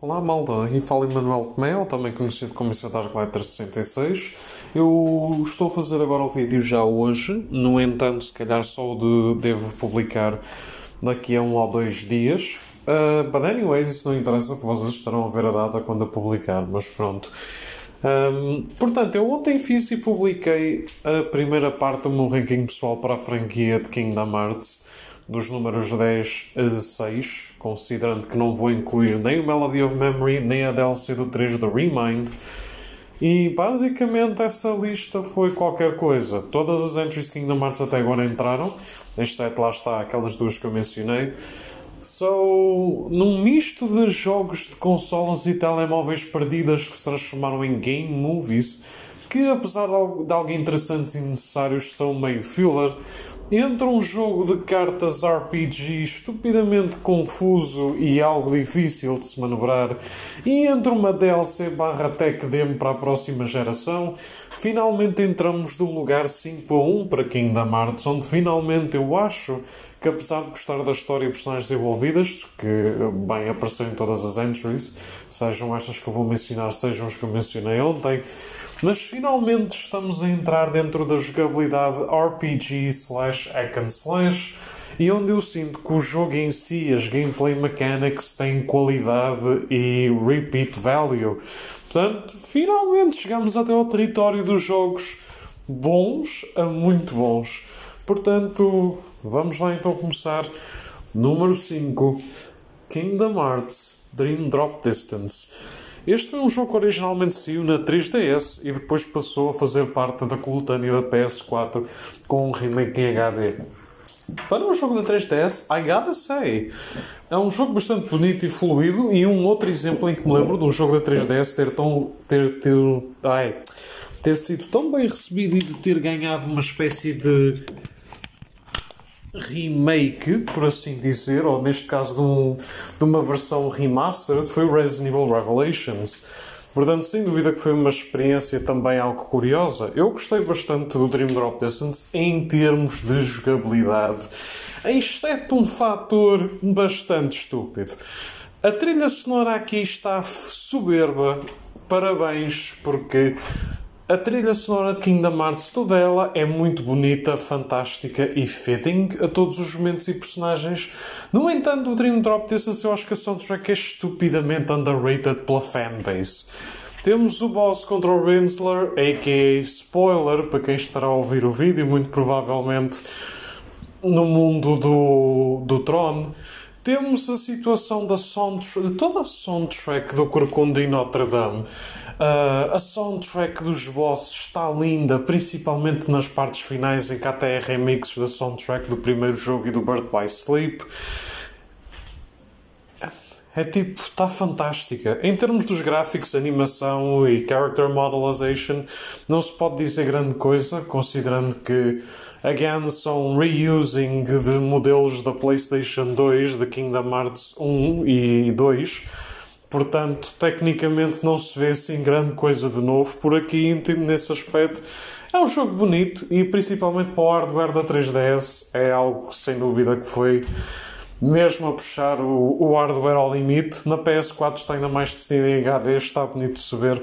Olá malta, aqui fala Emanuel Comel, também conhecido como Incentar Glider 66. Eu estou a fazer agora o vídeo já hoje, no entanto, se calhar só o de, devo publicar daqui a um ou dois dias. Uh, but anyways, isso não interessa, porque vocês estarão a ver a data quando eu publicar, mas pronto. Um, portanto, eu ontem fiz e publiquei a primeira parte do meu ranking pessoal para a franquia de Kingdom Hearts dos números 10 a 6, considerando que não vou incluir nem o Melody of Memory, nem a DLC do 3 do Remind. E basicamente essa lista foi qualquer coisa. Todas as entries Kingdom Hearts até agora entraram, exceto lá está aquelas duas que eu mencionei. So, num misto de jogos de consolas e telemóveis perdidas que se transformaram em game movies, que apesar de algo interessantes e necessários são meio filler, entre um jogo de cartas RPG estupidamente confuso e algo difícil de se manobrar e entre uma DLC barra tech demo para a próxima geração, finalmente entramos do lugar 5 a 1 para Kingdom Hearts, onde finalmente eu acho que apesar de gostar da história e personagens envolvidas, que bem apareceram em todas as entries, sejam estas que eu vou mencionar, sejam as que eu mencionei ontem, mas finalmente estamos a entrar dentro da jogabilidade RPG slash hack and slash e onde eu sinto que o jogo em si, as gameplay mechanics têm qualidade e repeat value. Portanto, finalmente chegamos até ao território dos jogos bons a muito bons. Portanto, vamos lá então começar. Número 5 Kingdom Hearts Dream Drop Distance. Este foi um jogo que originalmente saiu na 3DS e depois passou a fazer parte da coletânea da PS4 com um remake em HD. Para um jogo da 3DS, I gotta say, é um jogo bastante bonito e fluido e um outro exemplo em que me lembro de um jogo da 3DS ter tão ter, ter, ai, ter sido tão bem recebido e de ter ganhado uma espécie de remake, por assim dizer, ou neste caso de, um, de uma versão remastered, foi o Resident Evil Revelations. Portanto, sem dúvida que foi uma experiência também algo curiosa. Eu gostei bastante do Dream Drop Distance em termos de jogabilidade, exceto um fator bastante estúpido. A trilha sonora aqui está soberba. Parabéns, porque a trilha sonora de Kingdom Hearts, toda ela é muito bonita, fantástica e fitting a todos os momentos e personagens. No entanto, o Dream Drop Distance eu acho que a soundtrack é estupidamente underrated pela fanbase. Temos o boss contra o Rinsler, a.k.a. spoiler para quem estará a ouvir o vídeo, muito provavelmente no mundo do, do Tron. Temos a situação da soundtrack, de toda a soundtrack do Corcunda em Notre Dame. Uh, a soundtrack dos bosses está linda, principalmente nas partes finais em que até é remixes da soundtrack do primeiro jogo e do Bird by Sleep. É tipo, está fantástica. Em termos dos gráficos, animação e character modelization, não se pode dizer grande coisa, considerando que, again, são reusing de modelos da PlayStation 2, de Kingdom Hearts 1 e 2 Portanto, tecnicamente não se vê assim grande coisa de novo por aqui nesse aspecto. É um jogo bonito e principalmente para o hardware da 3DS é algo sem dúvida que foi mesmo a puxar o, o hardware ao limite. Na PS4 está ainda mais definido em HD, está bonito de se ver.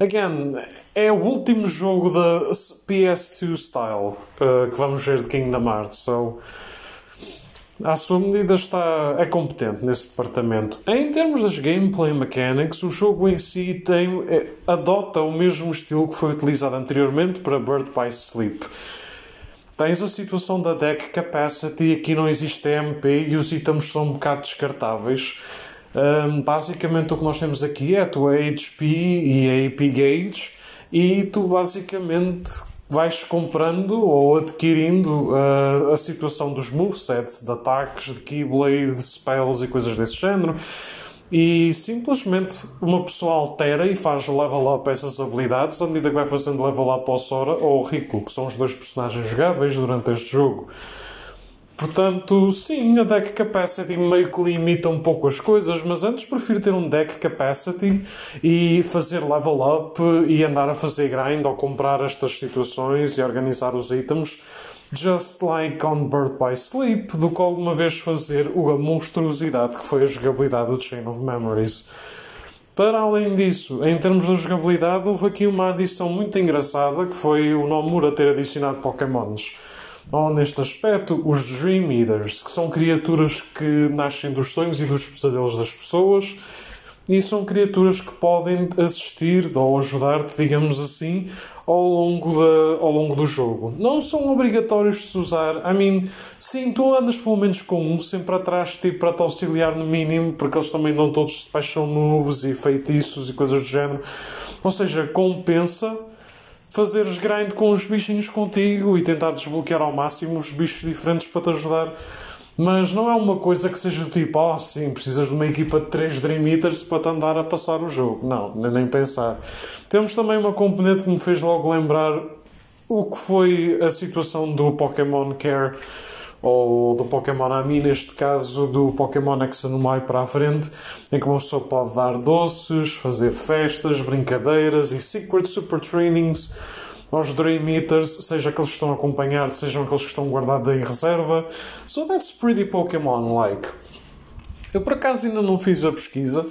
Again, é o último jogo da PS2 style uh, que vamos ver de Kingdom Hearts. So, à sua medida está é competente nesse departamento. Em termos das gameplay mechanics, o jogo em si tem, é, adota o mesmo estilo que foi utilizado anteriormente para Bird by Sleep. Tens a situação da deck capacity, aqui não existe MP e os itens são um bocado descartáveis. Um, basicamente o que nós temos aqui é a tua HP e a AP Gauge e tu basicamente vais comprando ou adquirindo uh, a situação dos movesets, de ataques, de keyblade, de spells e coisas desse género. E simplesmente uma pessoa altera e faz level up essas habilidades à medida que vai fazendo level up ao Sora ou ao Rico, que são os dois personagens jogáveis durante este jogo. Portanto, sim, a deck capacity meio que limita um pouco as coisas, mas antes prefiro ter um deck capacity e fazer level up e andar a fazer grind ou comprar estas situações e organizar os itens just like on Bird by Sleep, do que alguma vez fazer a monstruosidade que foi a jogabilidade do Chain of Memories. Para além disso, em termos de jogabilidade, houve aqui uma adição muito engraçada que foi o Nomura ter adicionado Pokémons. Neste aspecto, os Dream Eaters, que são criaturas que nascem dos sonhos e dos pesadelos das pessoas e são criaturas que podem assistir ou ajudar-te, digamos assim, ao longo, da, ao longo do jogo. Não são obrigatórios de se usar. I mean, sim, tu andas pelo menos com um sempre atrás tipo, para te auxiliar no mínimo, porque eles também dão todos paixão novos e feitiços e coisas do género. Ou seja, compensa fazeres grind com os bichinhos contigo e tentar desbloquear ao máximo os bichos diferentes para te ajudar mas não é uma coisa que seja do tipo, oh sim, precisas de uma equipa de 3 Dream Eaters para te andar a passar o jogo. Não, nem pensar. Temos também uma componente que me fez logo lembrar o que foi a situação do Pokémon Care ou do Pokémon Ami, neste caso do Pokémon Exanumai para a frente, em que uma pessoa pode dar doces, fazer festas, brincadeiras e Secret Super Trainings aos Dream Eaters, seja aqueles que estão acompanhados, sejam aqueles que estão guardados em reserva. So that's pretty Pokémon-like. Eu por acaso ainda não fiz a pesquisa,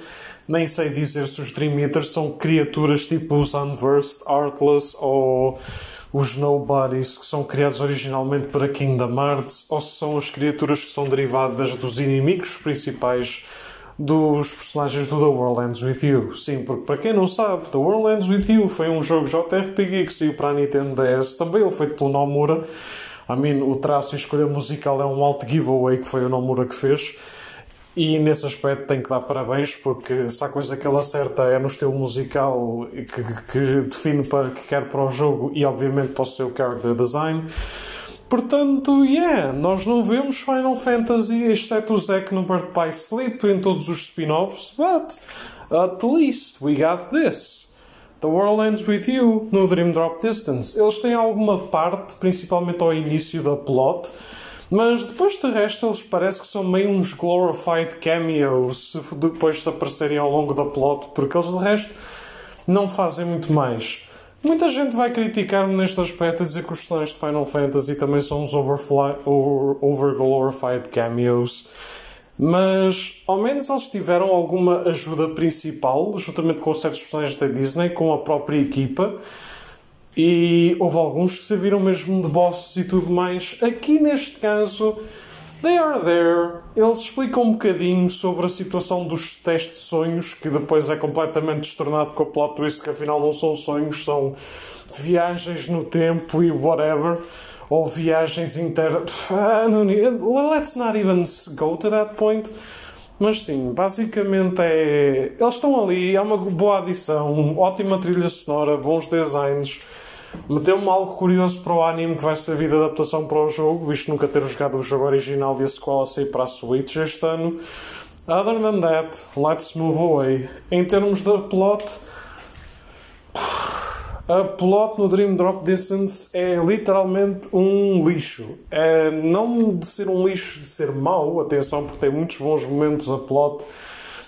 nem sei dizer se os Dream Eaters são criaturas tipo os Unversed, Artless ou os Nobodies que são criados originalmente para Kingdom Hearts, ou se são as criaturas que são derivadas dos inimigos principais dos personagens do The World Ends With You. Sim, porque para quem não sabe, The World Ends With You foi um jogo JRPG que saiu para a Nintendo DS, também ele feito pelo Nomura. I mean, o traço e escolha musical é um alto giveaway que foi o Nomura que fez. E nesse aspecto tem que dar parabéns, porque se há coisa que ele acerta é no estilo musical que, que define para que quer para o jogo e obviamente para o seu character design. Portanto, yeah, nós não vemos Final Fantasy, exceto o Zack no Bird by Sleep em todos os spin-offs, but at least we got this. The World Ends With You no Dream Drop Distance. Eles têm alguma parte, principalmente ao início da plot, mas depois de resto eles parece que são meio uns glorified cameos depois de aparecerem ao longo da plot, porque eles de resto não fazem muito mais. Muita gente vai criticar-me neste aspecto a dizer que os personagens de Final Fantasy também são uns over-glorified cameos. Mas ao menos eles tiveram alguma ajuda principal, juntamente com certos personagens da Disney, com a própria equipa. E houve alguns que serviram mesmo de bosses e tudo mais. Aqui neste caso They Are There, eles explicam um bocadinho sobre a situação dos testes de sonhos, que depois é completamente destornado com o plot twist que afinal não são sonhos, são viagens no tempo e whatever. Ou viagens inter... Let's not even go to that point. Mas sim, basicamente é. Eles estão ali, é uma boa adição, ótima trilha sonora, bons designs Meteu-me algo curioso para o anime que vai servir de adaptação para o jogo, visto nunca ter jogado o jogo original e a sequela sair para a Switch este ano. Other than that, let's move away. Em termos de plot, a plot no Dream Drop Distance é literalmente um lixo. É não de ser um lixo de ser mau, atenção, porque tem muitos bons momentos a plot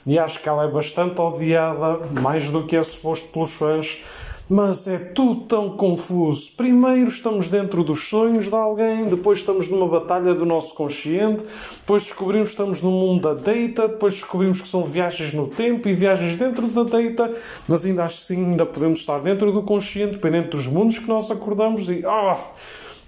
e acho que ela é bastante odiada, mais do que é suposto pelos fãs mas é tudo tão confuso. Primeiro estamos dentro dos sonhos de alguém, depois estamos numa batalha do nosso consciente, depois descobrimos que estamos no mundo da data, depois descobrimos que são viagens no tempo e viagens dentro da data, mas ainda assim ainda podemos estar dentro do consciente, dependendo dos mundos que nós acordamos e ah,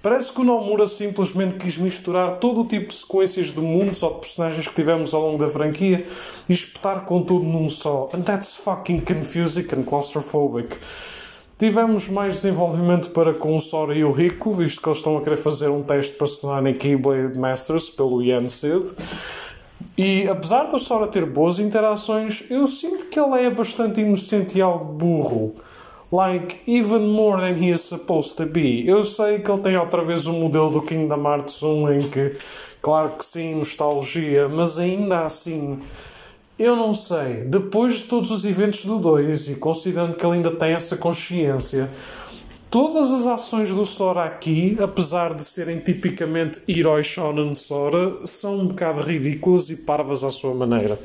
Parece que o Nomura simplesmente quis misturar todo o tipo de sequências de mundos ou de personagens que tivemos ao longo da franquia e espetar com tudo num só. And that's fucking confusing and claustrophobic. Tivemos mais desenvolvimento para com o Sora e o Rico, visto que eles estão a querer fazer um teste para se tornarem Keyblade Masters pelo Yan Sid. E apesar do Sora ter boas interações, eu sinto que ele é bastante inocente e algo burro. Like, even more than he is supposed to be. Eu sei que ele tem outra vez o modelo do Kingdom Hearts 1 em que, claro que sim, nostalgia, mas ainda assim eu não sei. Depois de todos os eventos do 2 e considerando que ele ainda tem essa consciência, todas as ações do Sora aqui, apesar de serem tipicamente heróis shonen Sora, são um bocado ridículas e parvas à sua maneira.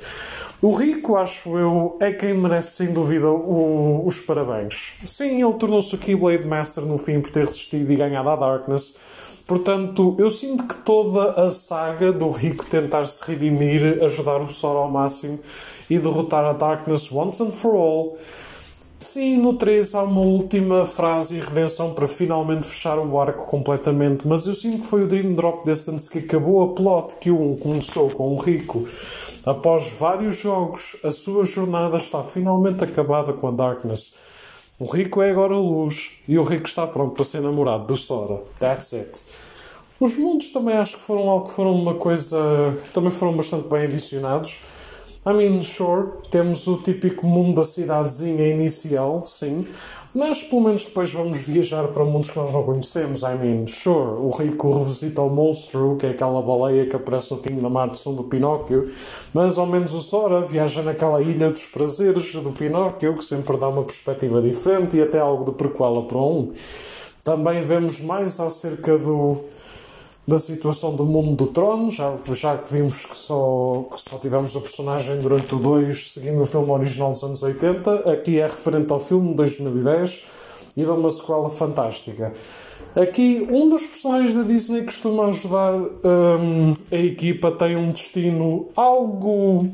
O Rico, acho eu, é quem merece sem dúvida o, os parabéns. Sim, ele tornou-se o Keyblade Master no fim por ter resistido e ganhado a Darkness, Portanto, eu sinto que toda a saga do Rico tentar se redimir, ajudar o Sora ao máximo e derrotar a Darkness once and for all. Sim, no 3 há uma última frase e redenção para finalmente fechar o arco completamente, mas eu sinto que foi o Dream Drop Distance que acabou a plot que o 1 começou com o Rico. Após vários jogos, a sua jornada está finalmente acabada com a Darkness. O Rico é agora luz e o Rico está pronto para ser namorado do Sora. That's it. Os mundos também acho que foram algo que foram uma coisa. também foram bastante bem adicionados. I mean, sure, temos o típico mundo da cidadezinha inicial, sim, mas pelo menos depois vamos viajar para mundos que nós não conhecemos. I mean, sure, o rico revisita o monstro, que é aquela baleia que aparece no Kingdom Hearts som do Pinóquio, mas ao menos o Sora viaja naquela ilha dos prazeres do Pinóquio, que sempre dá uma perspectiva diferente e até algo de prequela para um. Também vemos mais acerca do da situação do mundo do trono, já, já que vimos que só, que só tivemos o personagem durante o 2, seguindo o filme original dos anos 80, aqui é referente ao filme de 2010 e dá uma sequela fantástica. Aqui, um dos personagens da Disney que costuma ajudar um, a equipa tem um destino algo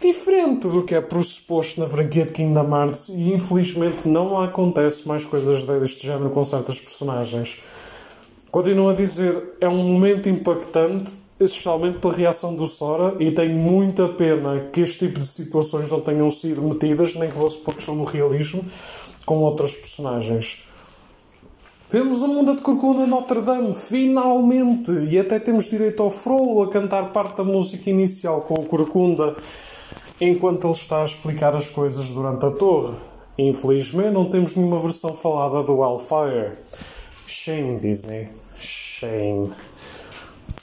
diferente do que é pressuposto na franquia de Kingdom Hearts e infelizmente não acontece mais coisas deste género com certas personagens. Continuo a dizer, é um momento impactante, especialmente pela reação do Sora, e tenho muita pena que este tipo de situações não tenham sido metidas, nem que fosse por questão do realismo, com outras personagens. Vemos o mundo de Corcunda Notre Dame, finalmente! E até temos direito ao Frollo a cantar parte da música inicial com o Corcunda enquanto ele está a explicar as coisas durante a torre. Infelizmente, não temos nenhuma versão falada do Wildfire. Shame, Disney. Shame.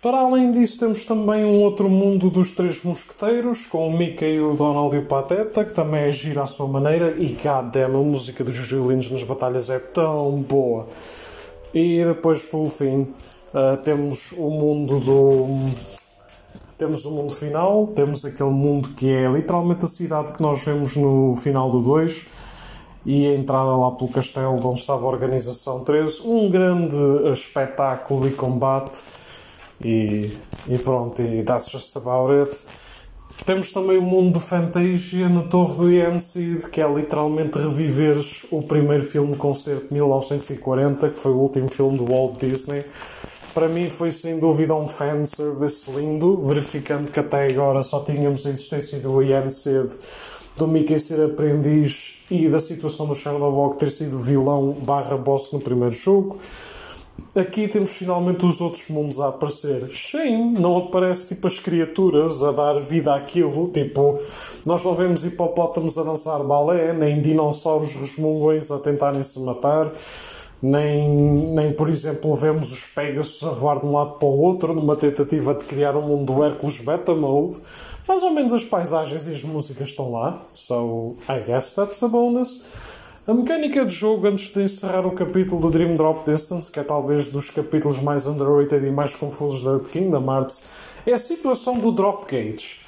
Para além disso, temos também um outro mundo dos Três Mosqueteiros, com o Mickey, o Donald e o Pateta, que também é gira à sua maneira, e goddamn, a música dos violinos nas batalhas é tão boa. E depois, por fim, uh, temos o mundo do. Temos o mundo final, temos aquele mundo que é literalmente a cidade que nós vemos no final do 2 e a entrada lá pelo castelo onde estava a Organização 13. Um grande espetáculo e combate. E, e pronto, e that's just about it. Temos também o mundo do Fantasia na Torre do Yensid, que é literalmente reviveres o primeiro filme concerto de 1940, que foi o último filme do Walt Disney. Para mim foi sem dúvida um fanservice lindo, verificando que até agora só tínhamos a existência do Yensid do Mickey ser aprendiz e da situação do Shadowwalk ter sido vilão barra boss no primeiro jogo. Aqui temos finalmente os outros mundos a aparecer. Shame, não aparece tipo as criaturas a dar vida àquilo. Tipo, nós não vemos hipopótamos a dançar balé, nem dinossauros resmungões a tentarem se matar, nem, nem por exemplo vemos os Pegasus a voar de um lado para o outro numa tentativa de criar um mundo do Hércules Beta Mode. Mais ou menos as paisagens e as músicas estão lá, so I guess that's a bonus. A mecânica de jogo, antes de encerrar o capítulo do Dream Drop Distance, que é talvez dos capítulos mais underrated e mais confusos da Kingdom Hearts, é a situação do Drop Gauge.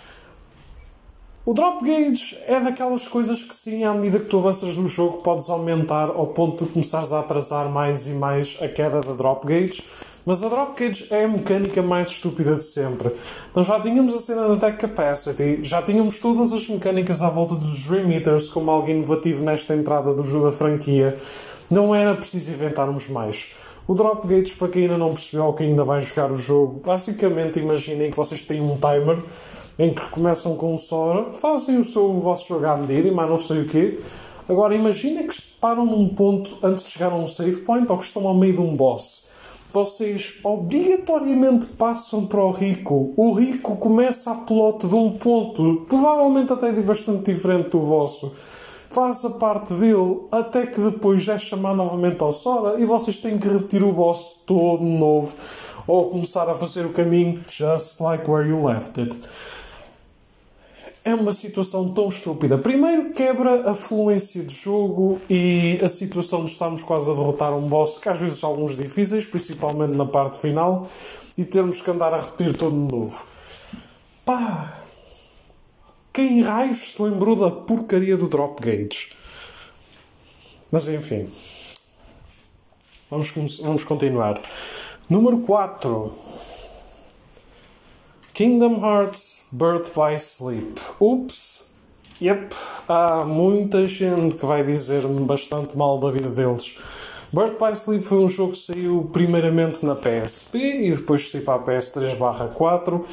O Drop Gauge é daquelas coisas que sim, à medida que tu avanças no jogo, podes aumentar ao ponto de começares a atrasar mais e mais a queda da Drop Gauge mas a Dropcage é a mecânica mais estúpida de sempre. Nós já tínhamos a cena da Deck Capacity, já tínhamos todas as mecânicas à volta dos Dream Eaters como algo inovativo nesta entrada do jogo da franquia. Não era preciso inventarmos mais. O Drop Gates, para quem ainda não percebeu ou quem ainda vai jogar o jogo, basicamente imaginem que vocês têm um timer em que começam com o Sora, fazem o, seu, o vosso jogo à medida e mais não sei o quê. Agora imaginem que param num ponto antes de chegar a um save point ou que estão ao meio de um boss vocês obrigatoriamente passam para o rico. O rico começa a plot de um ponto, provavelmente até bastante diferente do vosso. Faz a parte dele até que depois é chamar novamente ao Sora e vocês têm que repetir o boss todo novo ou começar a fazer o caminho just like where you left it é uma situação tão estúpida. Primeiro, quebra a fluência de jogo e a situação de estarmos quase a derrotar um boss, que às vezes são alguns difíceis, principalmente na parte final, e termos que andar a repetir todo de novo. Pá! Quem raios se lembrou da porcaria do Drop Gauge? Mas enfim. Vamos, vamos continuar. Número 4. Kingdom Hearts Birth by Sleep. Ups. Yep. Há muita gente que vai dizer-me bastante mal da vida deles. Birth by Sleep foi um jogo que saiu primeiramente na PSP e depois saiu para a PS3 4.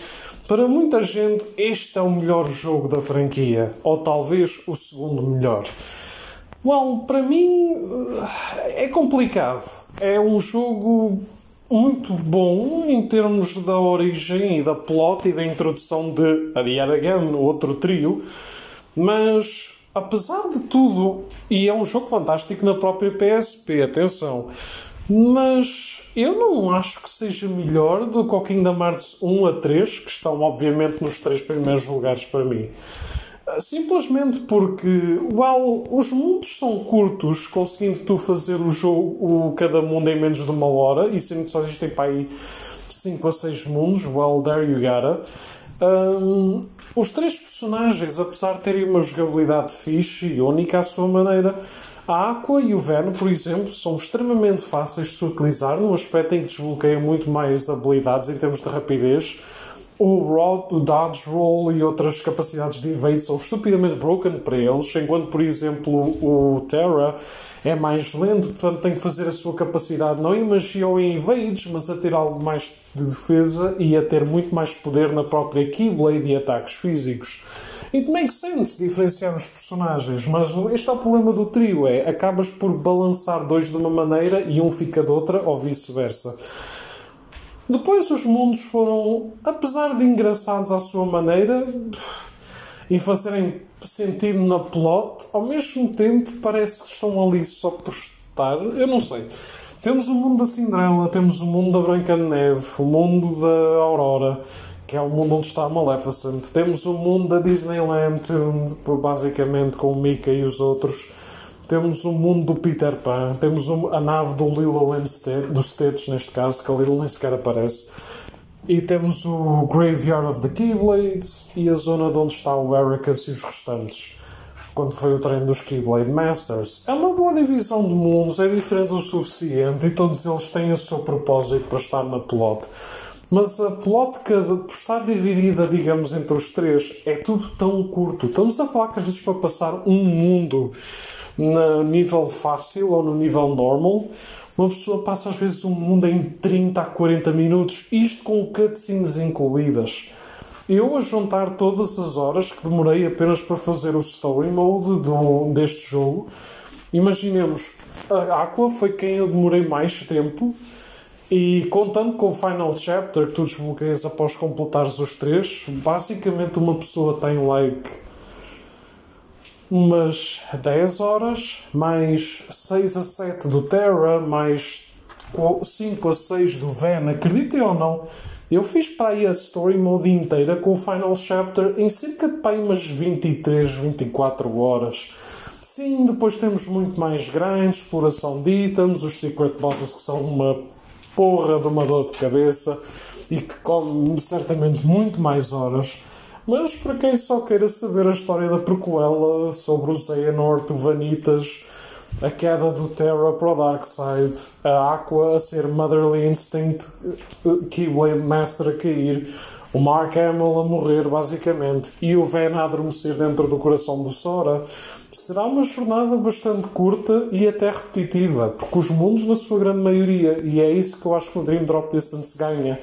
Para muita gente, este é o melhor jogo da franquia, ou talvez o segundo melhor. Well, para mim é complicado. É um jogo muito bom em termos da origem e da plot e da introdução de A Yet Again, outro trio, mas apesar de tudo, e é um jogo fantástico na própria PSP, atenção, mas eu não acho que seja melhor do que o Kingdom Hearts 1 a 3, que estão obviamente nos três primeiros lugares para mim. Simplesmente porque, well, os mundos são curtos, conseguindo tu fazer o jogo, o, cada mundo em menos de uma hora, e sendo que só existem para aí 5 a 6 mundos, well, there you gotta. Um, os três personagens, apesar de terem uma jogabilidade fixe e única à sua maneira, a Aqua e o Venom, por exemplo, são extremamente fáceis de se utilizar, num aspecto em que desbloqueiam muito mais habilidades em termos de rapidez o, rod, o dodge roll e outras capacidades de evade são estupidamente broken para eles, enquanto, por exemplo, o Terra é mais lento, portanto tem que fazer a sua capacidade não em magia ou em evades, mas a ter algo mais de defesa e a ter muito mais poder na própria Keyblade e ataques físicos. It makes sense diferenciar os personagens, mas este é o problema do trio, é acabas por balançar dois de uma maneira e um fica de outra, ou vice-versa. Depois os mundos foram, apesar de engraçados à sua maneira e fazerem sentido na plot, ao mesmo tempo parece que estão ali só por estar. Eu não sei. Temos o mundo da Cinderela, temos o mundo da Branca de Neve, o mundo da Aurora, que é o mundo onde está a Maleficent. Temos o mundo da Disneyland, basicamente com o Mickey e os outros temos o mundo do Peter Pan, temos a nave do Lilo and Stitch, Stitch neste caso, que a Lilo nem sequer aparece, e temos o Graveyard of the Keyblades e a zona de onde está o Ericus e os restantes. Quando foi o treino dos Keyblade Masters. É uma boa divisão de mundos, é diferente o suficiente e todos eles têm o seu propósito para estar na plot. Mas a plot, que, por estar dividida, digamos, entre os três, é tudo tão curto. Estamos a falar que às vezes para passar um mundo no nível fácil ou no nível normal, uma pessoa passa às vezes um mundo em 30 a 40 minutos, isto com cutscenes incluídas. Eu, a juntar todas as horas que demorei apenas para fazer o story mode do, deste jogo, imaginemos, a Aqua foi quem eu demorei mais tempo, e contando com o Final Chapter que tu desbloqueias após completares os três, basicamente uma pessoa tem like umas 10 horas, mais 6 a 7 do Terra, mais 5 a 6 do Ven, acreditem ou não, eu fiz para aí a story mode inteira com o final chapter em cerca de para aí umas 23, 24 horas. Sim, depois temos muito mais grandes, exploração de itens, os secret bosses que são uma porra de uma dor de cabeça e que comem certamente muito mais horas. Mas para quem só queira saber a história da prequela sobre o Xehanort, o Vanitas, a queda do Terra para o Darkseid, a Aqua a ser Motherly Instinct, Keyblade Master a cair, o Mark Hamill a morrer, basicamente, e o Ven a adormecer dentro do coração do Sora, será uma jornada bastante curta e até repetitiva, porque os mundos, na sua grande maioria, e é isso que eu acho que o Dream Drop Distance ganha,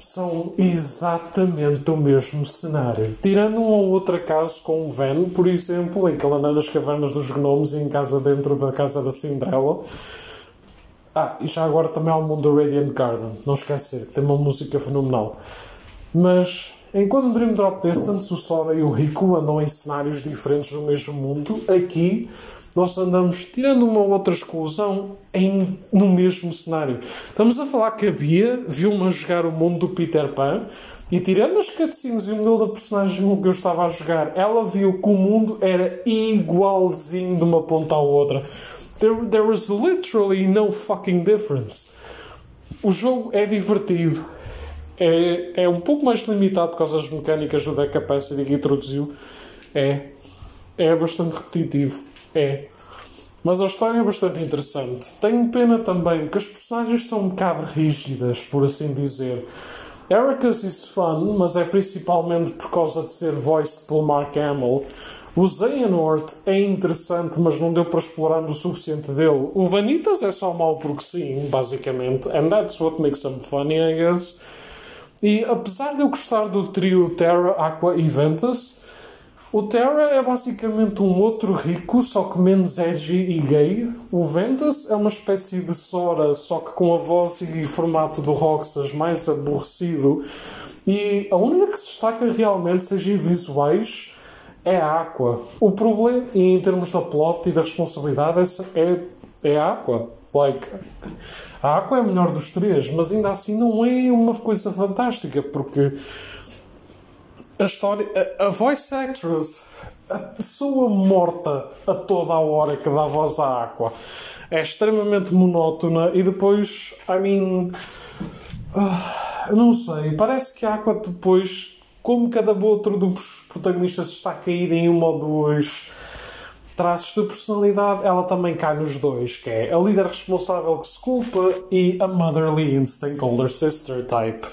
são exatamente o mesmo cenário. Tirando um ou outro caso com o Ven, por exemplo, em que ele anda nas cavernas dos gnomos e em casa dentro da casa da Cinderela. Ah, e já agora também há o mundo do Radiant Garden, não esquecer, que tem uma música fenomenal. Mas enquanto no Dream Drop Distance o Sora e o Rico andam em cenários diferentes do mesmo mundo, aqui nós andamos, tirando uma ou outra exclusão, em, no mesmo cenário. Estamos a falar que a Bia viu-me a jogar o mundo do Peter Pan e, tirando as cutscenes e o modelo da personagem que eu estava a jogar, ela viu que o mundo era igualzinho de uma ponta à outra. There, there was literally no fucking difference. O jogo é divertido. É, é um pouco mais limitado por causa das mecânicas do Deck Capacity que introduziu. É. É bastante repetitivo é. Mas a história é bastante interessante. Tenho pena também que as personagens são um bocado rígidas, por assim dizer. Ericus is fun, mas é principalmente por causa de ser voiced pelo Mark Hamill. O Xehanort é interessante, mas não deu para explorar o suficiente dele. O Vanitas é só mau porque sim, basicamente. And that's what makes him funny, I guess. E apesar de eu gostar do trio Terra, Aqua e Ventus, o Terra é basicamente um outro rico, só que menos edgy e gay. O Ventus é uma espécie de Sora, só que com a voz e formato do Roxas mais aborrecido. E a única que se destaca realmente, seja em visuais, é a Aqua. O problema, em termos da plot e da responsabilidade, é, é a Aqua. Like, a Aqua é a melhor dos três, mas ainda assim não é uma coisa fantástica, porque a história. A, a voice actress, a pessoa morta a toda a hora que dá voz à Aqua, é extremamente monótona e depois, I mean. Uh, não sei, parece que a Aqua depois, como cada outro dos protagonistas está a cair em uma ou duas traços de personalidade, ela também cai nos dois, que é a líder responsável que se culpa e a motherly instinct older sister type.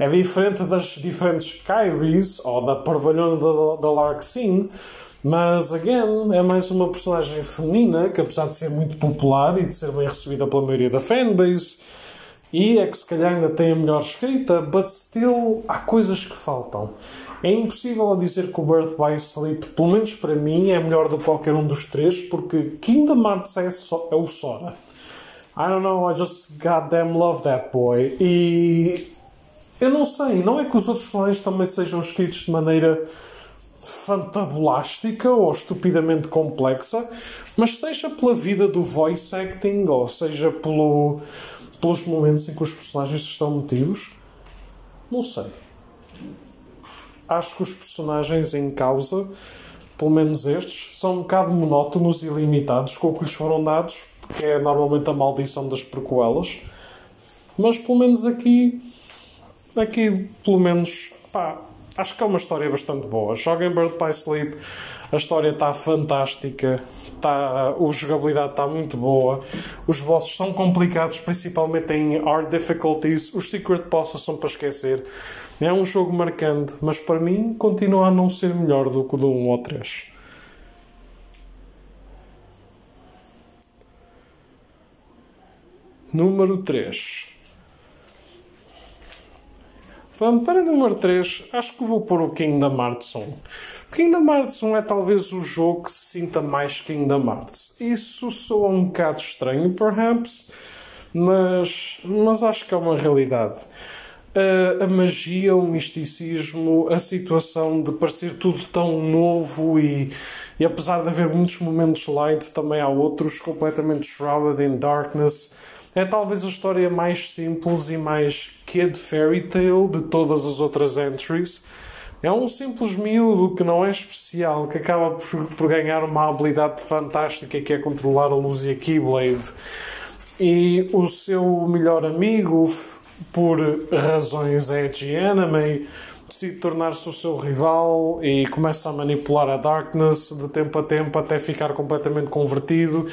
É diferente das diferentes Kyries ou da parvalhona da, da Larksin, mas, again, é mais uma personagem feminina que, apesar de ser muito popular e de ser bem recebida pela maioria da fanbase, e é que se calhar ainda tem a melhor escrita, but still há coisas que faltam. É impossível dizer que o Birth by Sleep, pelo menos para mim, é melhor do que qualquer um dos três, porque Kingdom Hearts é, so é o Sora. I don't know, I just goddamn love that boy. E eu não sei, não é que os outros personagens também sejam escritos de maneira fantabulástica ou estupidamente complexa, mas seja pela vida do voice acting ou seja pelo, pelos momentos em que os personagens estão metidos, não sei. Acho que os personagens em causa, pelo menos estes, são um bocado monótonos e limitados com o que lhes foram dados, que é normalmente a maldição das prequelas. Mas pelo menos aqui aqui, pelo menos, pá, acho que é uma história bastante boa. Joguem Bird by Sleep, a história está fantástica, tá, a jogabilidade está muito boa, os bosses são complicados, principalmente em hard difficulties, os secret bosses são para esquecer. É um jogo marcante, mas para mim continua a não ser melhor do que o do 1 ou 3. Número 3. Pronto, para número 3, acho que vou pôr o Kingdom Hearts 1. O Kingdom Hearts 1 é talvez o jogo que se sinta mais Kingdom Hearts. Isso soa um bocado estranho, perhaps, mas, mas acho que é uma realidade. A, a magia, o misticismo, a situação de parecer tudo tão novo e, e apesar de haver muitos momentos light, também há outros completamente shrouded in darkness é talvez a história mais simples e mais kid fairy tale de todas as outras entries. É um simples miúdo que não é especial, que acaba por, por ganhar uma habilidade fantástica que é controlar a luz e a Keyblade. E o seu melhor amigo, por razões edgy anime, decide tornar-se o seu rival e começa a manipular a Darkness de tempo a tempo até ficar completamente convertido.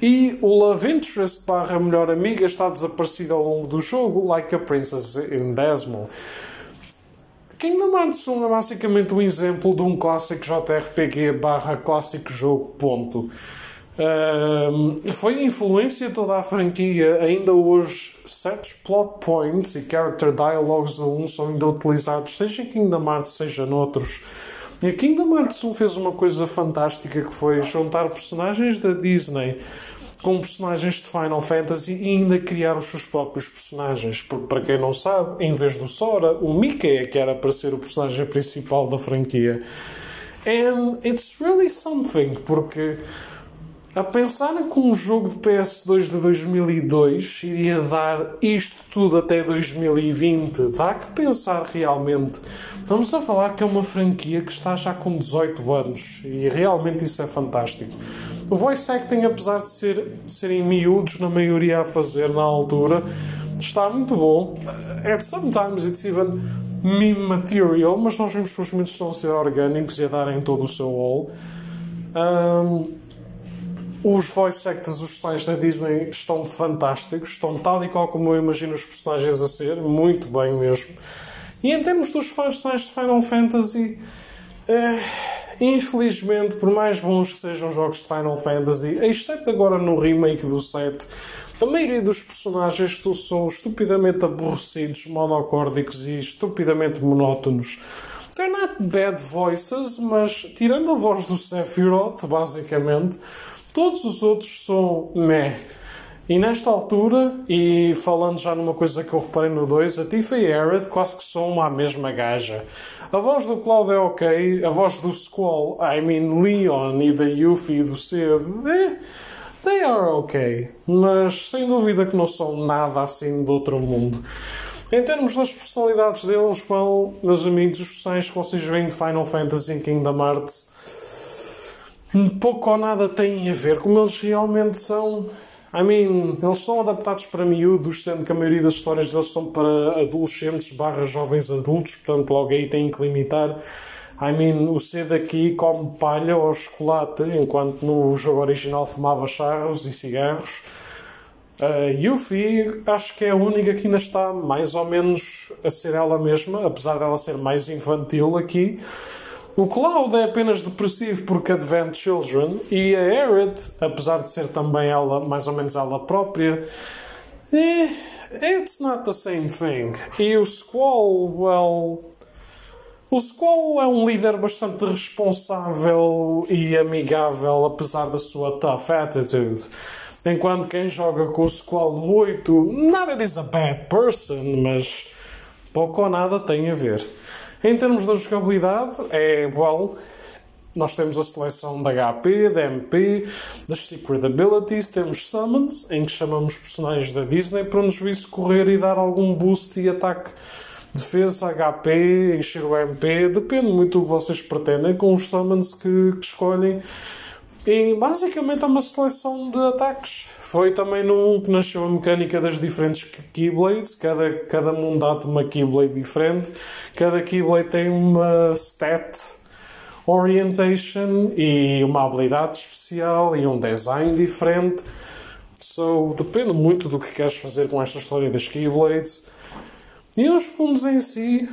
E o Love Interest barra melhor amiga está desaparecido ao longo do jogo, like a Princess in Desmond. Kingdom Hearts 1 é basicamente um exemplo de um clássico JRPG barra clássico jogo, ponto foi influência toda a franquia. Ainda hoje, certos plot points e character dialogues do 1 são ainda utilizados, seja em Kingdom Hearts, seja noutros. E a Kingdom Hearts 1 fez uma coisa fantástica que foi juntar personagens da Disney com personagens de Final Fantasy e ainda criar os seus próprios personagens. Porque, para quem não sabe, em vez do Sora, o Mickey é que era para ser o personagem principal da franquia. And it's really something, porque a pensar que um jogo de PS2 de 2002 iria dar isto tudo até 2020, dá que pensar realmente. Vamos a falar que é uma franquia que está já com 18 anos e realmente isso é fantástico. O voice acting, apesar de, ser, de serem miúdos na maioria a fazer na altura, está muito bom. At sometimes it's even meme material, mas nós vemos que os momentos estão a ser orgânicos e a darem todo o seu all. Um, os voice actors dos personagens da Disney estão fantásticos, estão tal e qual como eu imagino os personagens a ser, muito bem mesmo. E em termos dos personagens de Final Fantasy, uh, infelizmente, por mais bons que sejam os jogos de Final Fantasy, exceto agora no remake do 7, a maioria dos personagens são estupidamente aborrecidos, monocórdicos e estupidamente monótonos. They're not bad voices, mas tirando a voz do Sephiroth, basicamente, todos os outros são meh. E nesta altura, e falando já numa coisa que eu reparei no 2, a Tifa e a Aerith quase que são uma mesma gaja. A voz do Cloud é ok, a voz do Squall, I mean Leon e da Yuffie e do Sid, eh, They are okay, mas sem dúvida que não são nada assim do outro mundo. Em termos das personalidades deles, well, meus amigos, os personagens que vocês veem de Final Fantasy e Kingdom Hearts pouco ou nada têm a ver como eles realmente são. I mean, eles são adaptados para miúdos, sendo que a maioria das histórias deles são para adolescentes barra jovens adultos, portanto logo aí têm que limitar I mean, o C daqui come palha ou chocolate, enquanto no jogo original fumava charros e cigarros. Uh, Yuffie acho que é a única que ainda está mais ou menos a ser ela mesma, apesar dela ser mais infantil aqui. O Cloud é apenas depressivo porque Advent Children e a Aerith, apesar de ser também ela, mais ou menos ela própria, eh, it's not the same thing. E o Squall, well, o Squall é um líder bastante responsável e amigável, apesar da sua tough attitude. Enquanto quem joga com o Squall no 8, nada is a bad person, mas pouco ou nada tem a ver. Em termos da jogabilidade, é well, nós temos a seleção da HP, da MP, das Secret Abilities, temos Summons, em que chamamos personagens da Disney para nos vir socorrer e dar algum boost e ataque defesa, HP, encher o MP, depende muito do que vocês pretendem com os summons que, que escolhem. E basicamente é uma seleção de ataques. Foi também num que nasceu a mecânica das diferentes Keyblades. Cada, cada mundo dá uma Keyblade diferente. Cada Keyblade tem uma stat orientation e uma habilidade especial e um design diferente. So, depende muito do que queres fazer com esta história das Keyblades. E os fundos em si,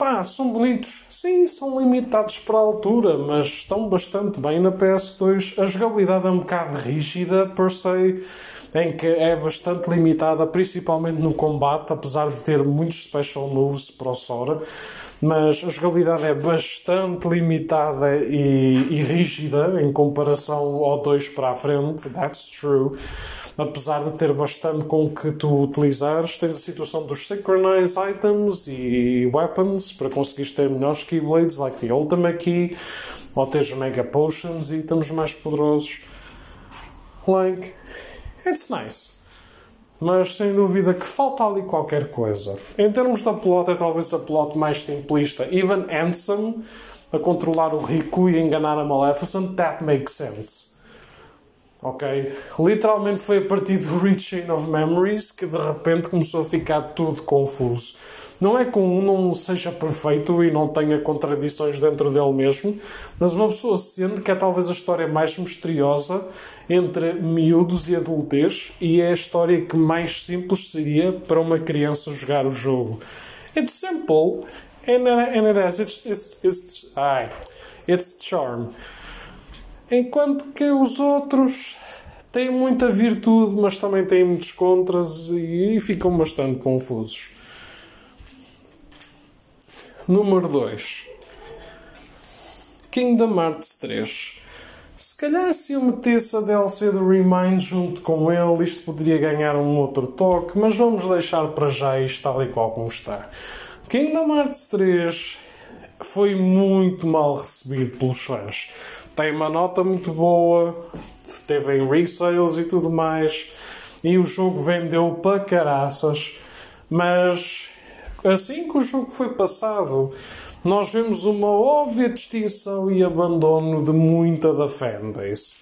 pá, são bonitos. Sim, são limitados para a altura, mas estão bastante bem na PS2. A jogabilidade é um bocado rígida, per se, em que é bastante limitada, principalmente no combate, apesar de ter muitos special moves para o Sora. Mas a jogabilidade é bastante limitada e, e rígida em comparação ao 2 para a frente, that's true apesar de ter bastante com que tu utilizares, tens a situação dos Synchronize Items e Weapons para conseguires ter melhores Keyblades, like the Ultimate Key, ou teres Mega Potions e itens mais poderosos. Like, it's nice. Mas sem dúvida que falta ali qualquer coisa. Em termos da plot, é talvez a plot mais simplista. Even Ansem a controlar o Riku e enganar a Maleficent, that makes sense Ok? Literalmente foi a partir do Reach Chain of Memories que de repente começou a ficar tudo confuso. Não é que um não seja perfeito e não tenha contradições dentro dele mesmo, mas uma pessoa sente que é talvez a história mais misteriosa entre miúdos e adultez e é a história que mais simples seria para uma criança jogar o jogo. It's simple and, it has its, its, its, ai, its charm. Enquanto que os outros têm muita virtude, mas também têm muitos contras e, e ficam bastante confusos. Número 2 Kingdom Hearts 3. Se calhar se eu metesse a DLC do Remind junto com ele, isto poderia ganhar um outro toque, mas vamos deixar para já isto tal e qual como está. Kingdom Hearts 3 foi muito mal recebido pelos fãs tem uma nota muito boa, teve em resales e tudo mais, e o jogo vendeu para caraças, mas assim que o jogo foi passado, nós vemos uma óbvia distinção e abandono de muita da fanbase.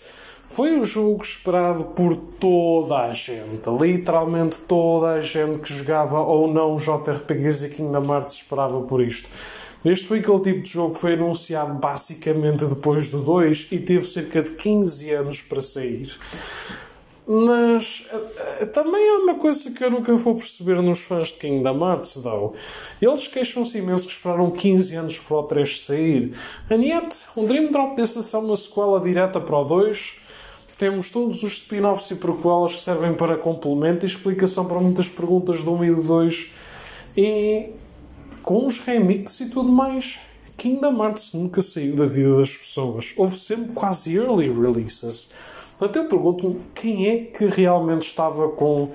Foi o jogo esperado por toda a gente, literalmente toda a gente que jogava ou não JRPGs e Kingdom Hearts esperava por isto. Este foi aquele tipo de jogo que foi anunciado basicamente depois do 2 e teve cerca de 15 anos para sair. Mas uh, também há uma coisa que eu nunca vou perceber nos fãs de Kingdom Hearts, though. Eles queixam-se imenso que esperaram 15 anos para o 3 sair. And yet, um Dream Drop dessa são uma sequela direta para o 2. Temos todos os spin-offs e prequelas que servem para complemento e explicação para muitas perguntas do 1 e do 2. E com os remixes e tudo mais. Kingdom Hearts nunca saiu da vida das pessoas. Houve sempre quase early releases. Portanto, eu pergunto-me quem é que realmente estava com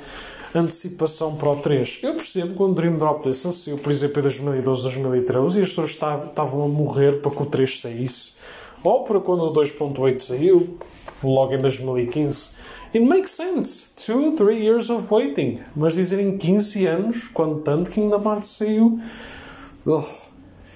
antecipação para o 3. Eu percebo quando o Dream Drop Distance saiu, por exemplo, em 2012, 2013, e as pessoas estavam a morrer para que o 3 saísse. Ou para quando o 2.8 saiu, logo em 2015. It makes sense. Two, three years of waiting. Mas dizerem 15 anos, quando tanto Kingdom Hearts saiu. loh